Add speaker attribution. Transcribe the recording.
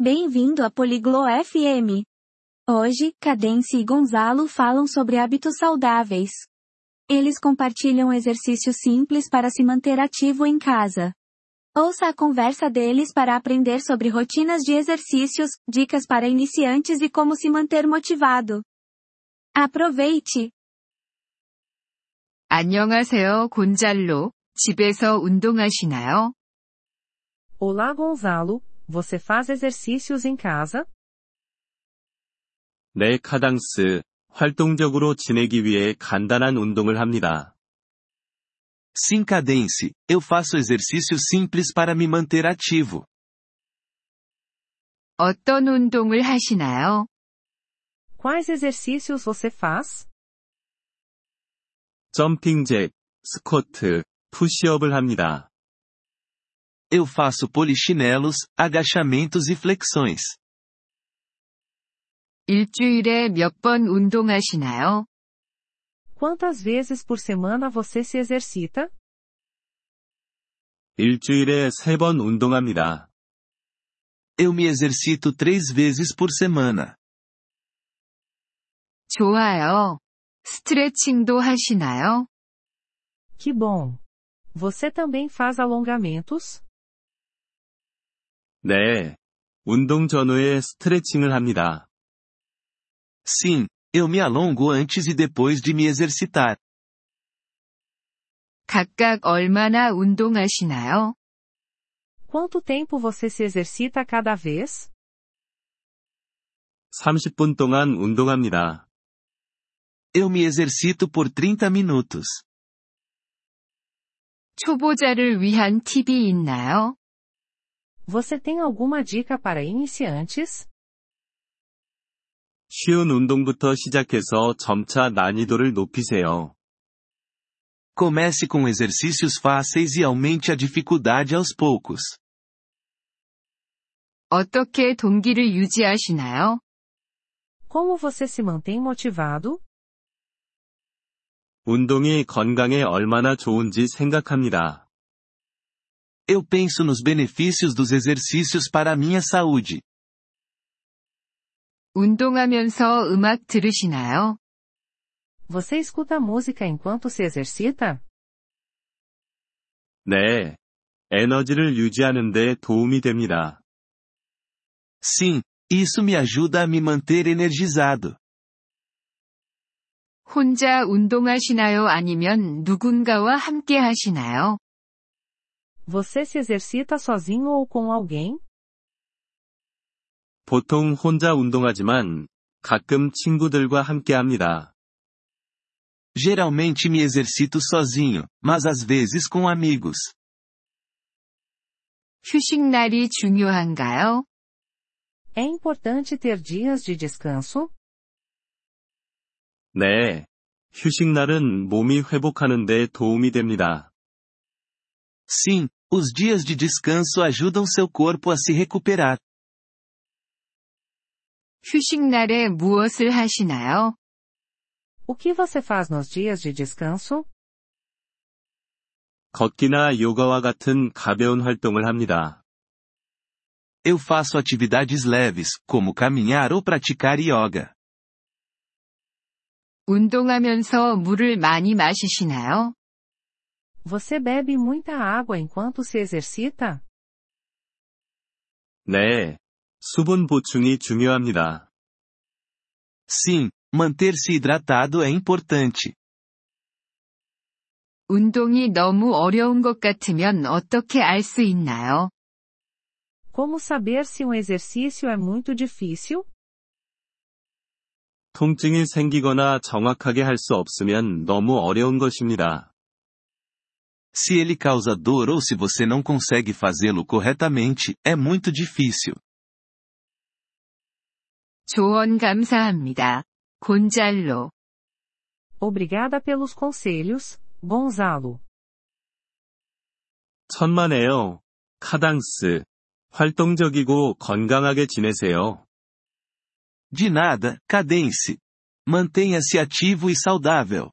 Speaker 1: Bem-vindo a Poliglo FM. Hoje, Cadence e Gonzalo falam sobre hábitos saudáveis. Eles compartilham exercícios simples para se manter ativo em casa. Ouça a conversa deles para aprender sobre rotinas de exercícios, dicas para iniciantes e como se manter motivado. Aproveite!
Speaker 2: 안녕하세요, 곤잘로. 집에서 운동하시나요?
Speaker 3: Olá Gonzalo, você faz exercícios em casa?
Speaker 4: 네, 카당스. 활동적으로 지내기 위해 간단한 운동을 합니다.
Speaker 5: Sim, Cadence, eu faço exercícios simples para me manter ativo.
Speaker 2: 어떤 운동을 하시나요?
Speaker 3: Quais exercícios você faz?
Speaker 4: 점핑 잭, 스쿼트, 푸시업을 합니다.
Speaker 5: Eu faço polichinelos, agachamentos e flexões.
Speaker 2: 일주일에 몇 번 운동하시나요?
Speaker 3: Quantas vezes por semana você se exercita?
Speaker 4: 일주일에 세 번 운동합니다.
Speaker 5: Eu me exercito três vezes por semana.
Speaker 2: 좋아요. 스트레칭도 하시나요?
Speaker 3: Que bom! Você também faz alongamentos?
Speaker 4: 네. 운동 전후에 스트레칭을 합니다.
Speaker 5: Sim, eu me alongo antes e depois de me exercitar.
Speaker 2: 각각 얼마나 운동하시나요?
Speaker 3: Quanto tempo você se exercita cada vez?
Speaker 4: 30분 동안 운동합니다.
Speaker 5: Eu me exercito por 30 minutos.
Speaker 2: 초보자를 위한 팁이 있나요?
Speaker 3: Você tem alguma dica para iniciantes?
Speaker 4: 쉬운 운동부터 시작해서 점차 난이도를 높이세요.
Speaker 5: Comece com exercícios fáceis e aumente a dificuldade aos poucos.
Speaker 2: 어떻게 동기를 유지하시나요?
Speaker 3: Como você se mantém motivado?
Speaker 4: 운동이 건강에 얼마나 좋은지 생각합니다.
Speaker 5: Eu penso nos benefícios dos exercícios para a minha saúde.
Speaker 2: 운동하면서 음악 들으시나요?
Speaker 3: Você escuta música enquanto se exercita?
Speaker 4: 네. 에너지를 유지하는 데 도움이 됩니다.
Speaker 5: Sim, isso me ajuda a me manter energizado.
Speaker 2: 혼자 운동하시나요? 아니면 누군가와 함께 하시나요?
Speaker 3: Você se exercita sozinho ou com alguém?
Speaker 4: 보통 혼자 운동하지만 가끔 친구들과 함께 합니다.
Speaker 5: Geralmente me exercito sozinho, mas às vezes com amigos.
Speaker 2: 휴식날이 중요한가요?
Speaker 3: É importante ter dias de descanso?
Speaker 4: 네. 휴식날은 몸이 회복하는 데 도움이 됩니다.
Speaker 5: Sim, os dias de descanso ajudam seu corpo a se recuperar.
Speaker 2: 휴식날에 무엇을 하시나요?
Speaker 3: O que você faz nos dias de descanso?
Speaker 4: 걷기나 요가와 같은 가벼운 활동을 합니다.
Speaker 5: Eu faço atividades leves, como caminhar ou praticar yoga.
Speaker 2: 운동하면서 물을 많이 마시시나요?
Speaker 3: Você bebe muita água enquanto se exercita?
Speaker 4: 네. 수분 보충이 중요합니다.
Speaker 5: Sim, manter-se hidratado é importante.
Speaker 2: 운동이 너무 어려운 것 같으면 어떻게 알 수 있나요?
Speaker 3: Como saber se um exercício é muito difícil?
Speaker 4: 통증이 생기거나 정확하게 할 수 없으면 너무 어려운 것입니다.
Speaker 5: Se ele causa dor ou se você não consegue fazê-lo corretamente, é muito difícil.
Speaker 2: 조언 감사합니다. 곤잘로.
Speaker 3: Obrigada pelos conselhos, Gonzalo.
Speaker 4: 천만에요. 카당스. 활동적이고 건강하게 지내세요.
Speaker 5: De nada, Cadence. Mantenha-se ativo e saudável.